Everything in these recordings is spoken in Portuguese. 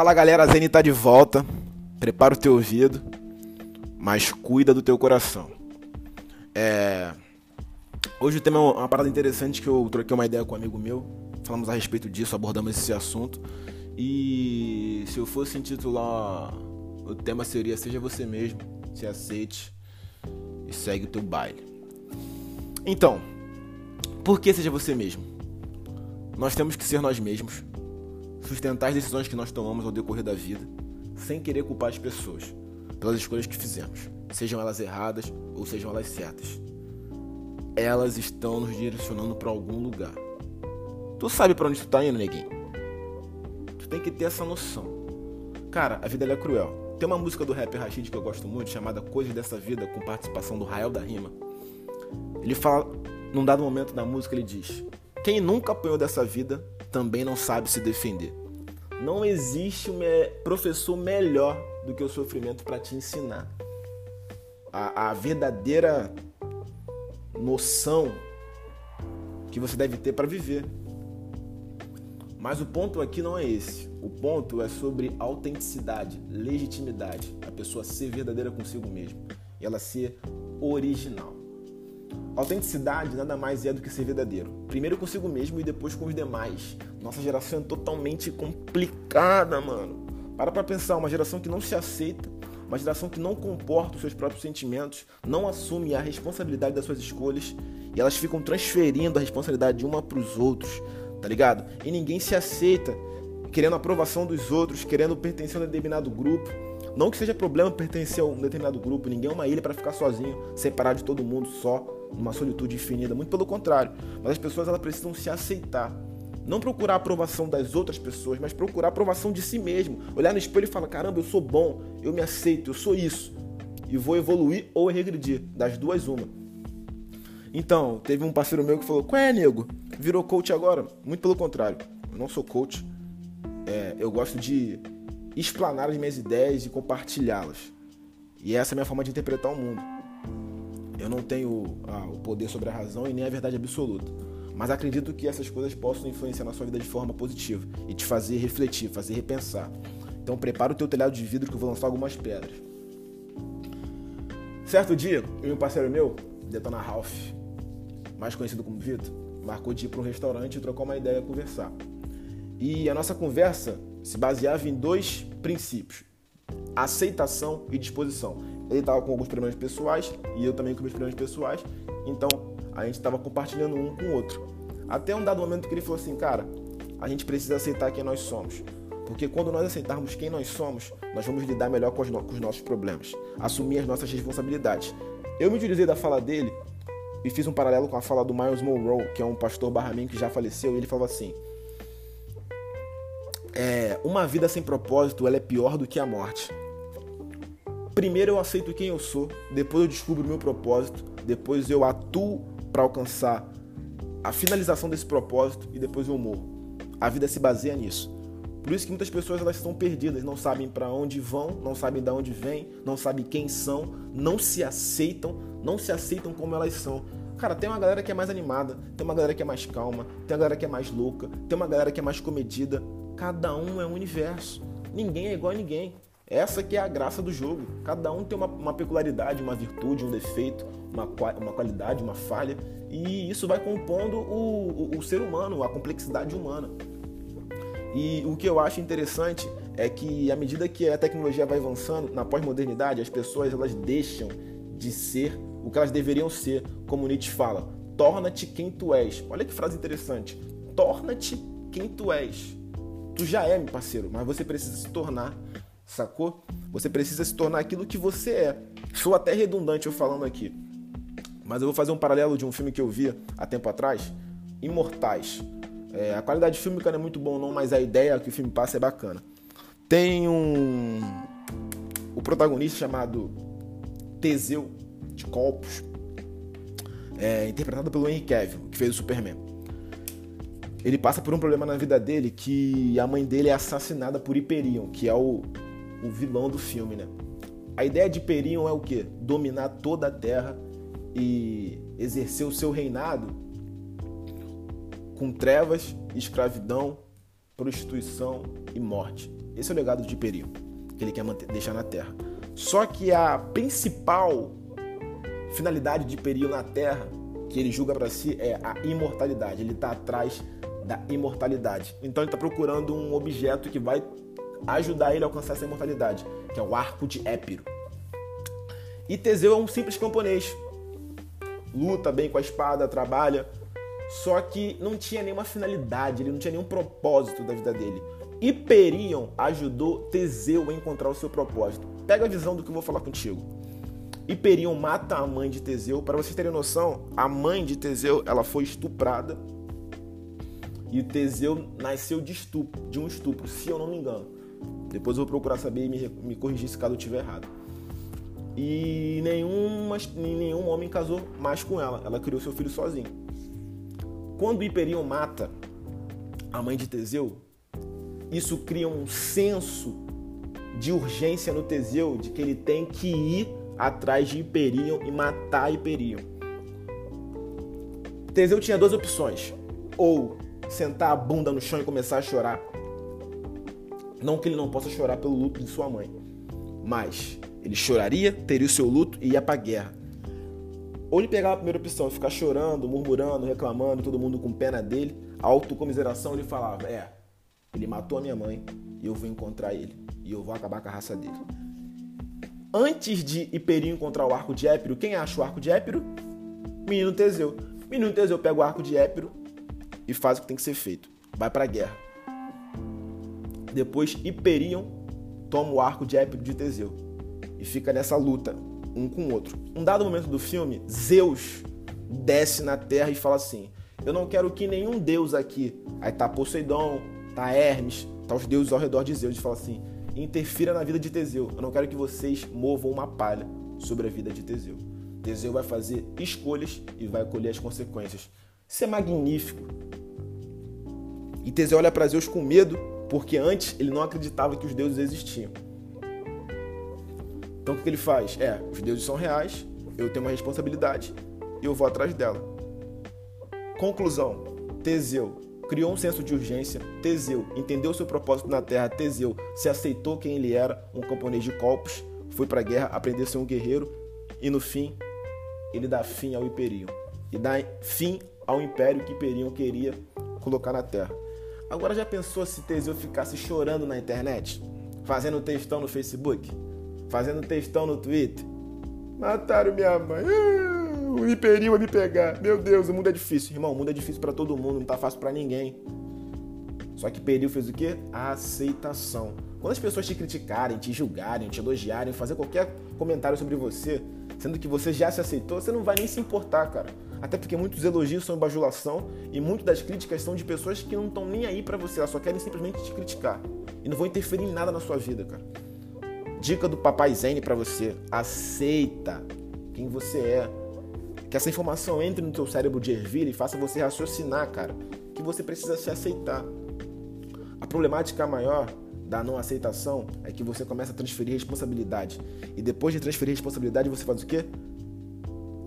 Fala galera, a Zene tá de volta. Prepara o teu ouvido, mas cuida do teu coração. É... Hoje o tema é uma parada interessante que eu troquei uma ideia com um amigo meu. Falamos a respeito disso, abordamos esse assunto. E se eu fosse intitular, o tema seria Seja você mesmo, se aceite e segue o teu baile. Então, por que seja você mesmo? Nós temos que ser nós mesmos sustentar as decisões que nós tomamos ao decorrer da vida, sem querer culpar as pessoas pelas escolhas que fizemos, sejam elas erradas ou sejam elas certas. Elas estão nos direcionando para algum lugar. Tu sabe para onde tu tá indo, neguinho? Tu tem que ter essa noção. Cara, a vida é cruel. Tem uma música do rapper Rashid que eu gosto muito, chamada Coisas dessa Vida, com participação do Rael da Rima. Ele fala, num dado momento da música, ele diz: Quem nunca apanhou dessa vida também não sabe se defender. Não existe um professor melhor do que o sofrimento para te ensinar. A, a, verdadeira noção que você deve ter para viver. Mas o ponto aqui não é esse. O ponto é sobre autenticidade, legitimidade. A pessoa ser verdadeira consigo mesma e ela ser original. Autenticidade nada mais é do que ser verdadeiro. Primeiro consigo mesmo e depois com os demais. Nossa geração é totalmente complicada, mano. Para pra pensar, uma geração que não se aceita, uma geração que não comporta os seus próprios sentimentos, não assume a responsabilidade das suas escolhas e elas ficam transferindo a responsabilidade de uma para os outros, tá ligado? E ninguém se aceita, querendo a aprovação dos outros, querendo pertencer a um determinado grupo. Não que seja problema pertencer a um determinado grupo, ninguém é uma ilha para ficar sozinho, separado de todo mundo, só numa solitude infinita, muito pelo contrário. Mas as pessoas elas precisam se aceitar. Não procurar a aprovação das outras pessoas, mas procurar a aprovação de si mesmo. Olhar no espelho e falar: caramba, eu sou bom, eu me aceito, eu sou isso. E vou evoluir ou regredir. Das duas, uma. Então, teve um parceiro meu que falou: Qual é, nego? Virou coach agora? Muito pelo contrário. Eu não sou coach. É, eu gosto de explanar as minhas ideias e compartilhá-las. E essa é a minha forma de interpretar o mundo. Eu não tenho ah, o poder sobre a razão e nem a verdade absoluta. Mas acredito que essas coisas possam influenciar na sua vida de forma positiva e te fazer refletir, fazer repensar. Então prepara o teu telhado de vidro que eu vou lançar algumas pedras. Certo dia, eu e um parceiro meu, Detona Ralph, mais conhecido como Vitor, marcou de ir para um restaurante e trocar uma ideia, conversar. E a nossa conversa se baseava em dois princípios: aceitação e disposição. Ele estava com alguns problemas pessoais e eu também com meus problemas pessoais, então a gente estava compartilhando um com o outro. Até um dado momento que ele falou assim, cara, a gente precisa aceitar quem nós somos. Porque quando nós aceitarmos quem nós somos, nós vamos lidar melhor com os, no com os nossos problemas, assumir as nossas responsabilidades. Eu me utilizei da fala dele e fiz um paralelo com a fala do Miles Monroe, que é um pastor barramin que já faleceu, e ele falou assim: é, uma vida sem propósito ela é pior do que a morte. Primeiro eu aceito quem eu sou, depois eu descubro o meu propósito, depois eu atuo para alcançar a finalização desse propósito e depois eu morro. A vida se baseia nisso. Por isso que muitas pessoas elas estão perdidas, não sabem para onde vão, não sabem de onde vêm, não sabem quem são, não se aceitam, não se aceitam como elas são. Cara, tem uma galera que é mais animada, tem uma galera que é mais calma, tem uma galera que é mais louca, tem uma galera que é mais comedida. Cada um é um universo. Ninguém é igual a ninguém. Essa que é a graça do jogo. Cada um tem uma, uma peculiaridade, uma virtude, um defeito, uma, uma qualidade, uma falha. E isso vai compondo o, o, o ser humano, a complexidade humana. E o que eu acho interessante é que à medida que a tecnologia vai avançando na pós-modernidade, as pessoas elas deixam de ser o que elas deveriam ser, como Nietzsche fala. Torna-te quem tu és. Olha que frase interessante. Torna-te quem tu és. Tu já é, meu parceiro, mas você precisa se tornar sacou? Você precisa se tornar aquilo que você é. Sou até redundante eu falando aqui, mas eu vou fazer um paralelo de um filme que eu vi há tempo atrás, Imortais. É, a qualidade fílmica não é muito bom não, mas a ideia que o filme passa é bacana. Tem um o protagonista chamado Teseu de Colpos, é, interpretado pelo Henry Cavill, que fez o Superman. Ele passa por um problema na vida dele que a mãe dele é assassinada por Hyperion, que é o o vilão do filme, né? A ideia de Perion é o quê? Dominar toda a Terra e exercer o seu reinado com trevas, escravidão, prostituição e morte. Esse é o legado de Hyperion, que ele quer manter, deixar na Terra. Só que a principal finalidade de Hyperion na Terra, que ele julga para si, é a imortalidade. Ele está atrás da imortalidade. Então ele está procurando um objeto que vai ajudar ele a alcançar essa imortalidade, que é o arco de Épiro. E Teseu é um simples camponês. Luta bem com a espada, trabalha, só que não tinha nenhuma finalidade, ele não tinha nenhum propósito da vida dele. Hiperion ajudou Teseu a encontrar o seu propósito. Pega a visão do que eu vou falar contigo. Hiperion mata a mãe de Teseu. Para vocês terem noção, a mãe de Teseu ela foi estuprada e Teseu nasceu de estupro, de um estupro, se eu não me engano. Depois eu vou procurar saber e me, me corrigir se caso eu estiver errado. E nenhum, nenhum homem casou mais com ela. Ela criou seu filho sozinho. Quando Hiperion mata a mãe de Teseu, isso cria um senso de urgência no Teseu de que ele tem que ir atrás de Hiperion e matar Hiperion. Teseu tinha duas opções: ou sentar a bunda no chão e começar a chorar. Não que ele não possa chorar pelo luto de sua mãe, mas ele choraria, teria o seu luto e ia para guerra. Ou ele pegava a primeira opção, ficar chorando, murmurando, reclamando, todo mundo com pena dele, a autocomiseração, ele falava: É, ele matou a minha mãe e eu vou encontrar ele e eu vou acabar com a raça dele. Antes de Hiperinho encontrar o arco de Épiro, quem acha o arco de Épiro? Menino Teseu. Menino Teseu pega o arco de Épiro e faz o que tem que ser feito. Vai para a guerra. Depois Hiperion toma o arco de Épiro de Teseu e fica nessa luta um com o outro. Um dado momento do filme, Zeus desce na terra e fala assim: Eu não quero que nenhum deus aqui, aí tá Poseidon, tá Hermes, tá os deuses ao redor de Zeus, e fala assim: interfira na vida de Teseu. Eu não quero que vocês movam uma palha sobre a vida de Teseu. Teseu vai fazer escolhas e vai colher as consequências. Isso é magnífico. E Teseu olha para Zeus com medo, porque antes ele não acreditava que os deuses existiam. Então o que ele faz? É, os deuses são reais, eu tenho uma responsabilidade e eu vou atrás dela. Conclusão: Teseu criou um senso de urgência. Teseu entendeu seu propósito na Terra. Teseu se aceitou quem ele era, um camponês de Colpos, foi para a guerra, aprendeu a ser um guerreiro e no fim ele dá fim ao Imperium e dá fim ao império que Imperium queria colocar na Terra. Agora já pensou se Teseu ficasse chorando na internet, fazendo textão no Facebook? fazendo textão no Twitter. Mataram minha mãe. O Imperinho vai me pegar. Meu Deus, o mundo é difícil. Irmão, o mundo é difícil para todo mundo, não tá fácil para ninguém. Só que Peril fez o quê? A aceitação. Quando as pessoas te criticarem, te julgarem, te elogiarem, fazer qualquer comentário sobre você, sendo que você já se aceitou, você não vai nem se importar, cara. Até porque muitos elogios são bajulação e muitas das críticas são de pessoas que não estão nem aí para você, elas só querem simplesmente te criticar e não vão interferir em nada na sua vida, cara. Dica do Papai Zen para você: aceita quem você é. Que essa informação entre no teu cérebro de ervilha e faça você raciocinar, cara. Que você precisa se aceitar. A problemática maior da não aceitação é que você começa a transferir responsabilidade. E depois de transferir responsabilidade, você faz o quê?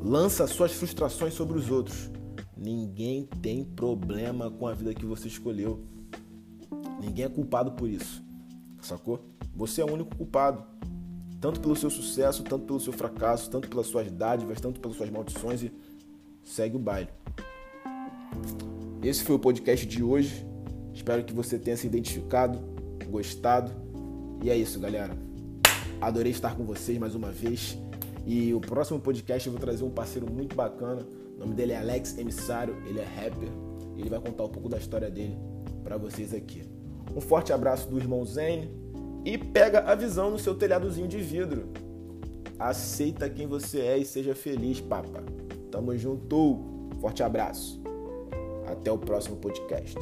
Lança suas frustrações sobre os outros. Ninguém tem problema com a vida que você escolheu. Ninguém é culpado por isso. Sacou? Você é o único culpado. Tanto pelo seu sucesso, tanto pelo seu fracasso, tanto pelas suas dádivas, tanto pelas suas maldições e segue o baile. Esse foi o podcast de hoje. Espero que você tenha se identificado, gostado. E é isso, galera. Adorei estar com vocês mais uma vez. E o próximo podcast eu vou trazer um parceiro muito bacana. O nome dele é Alex Emissário, ele é rapper. E ele vai contar um pouco da história dele para vocês aqui. Um forte abraço do irmão Zane e pega a visão no seu telhadozinho de vidro. Aceita quem você é e seja feliz, papa. Tamo junto. Forte abraço. Até o próximo podcast.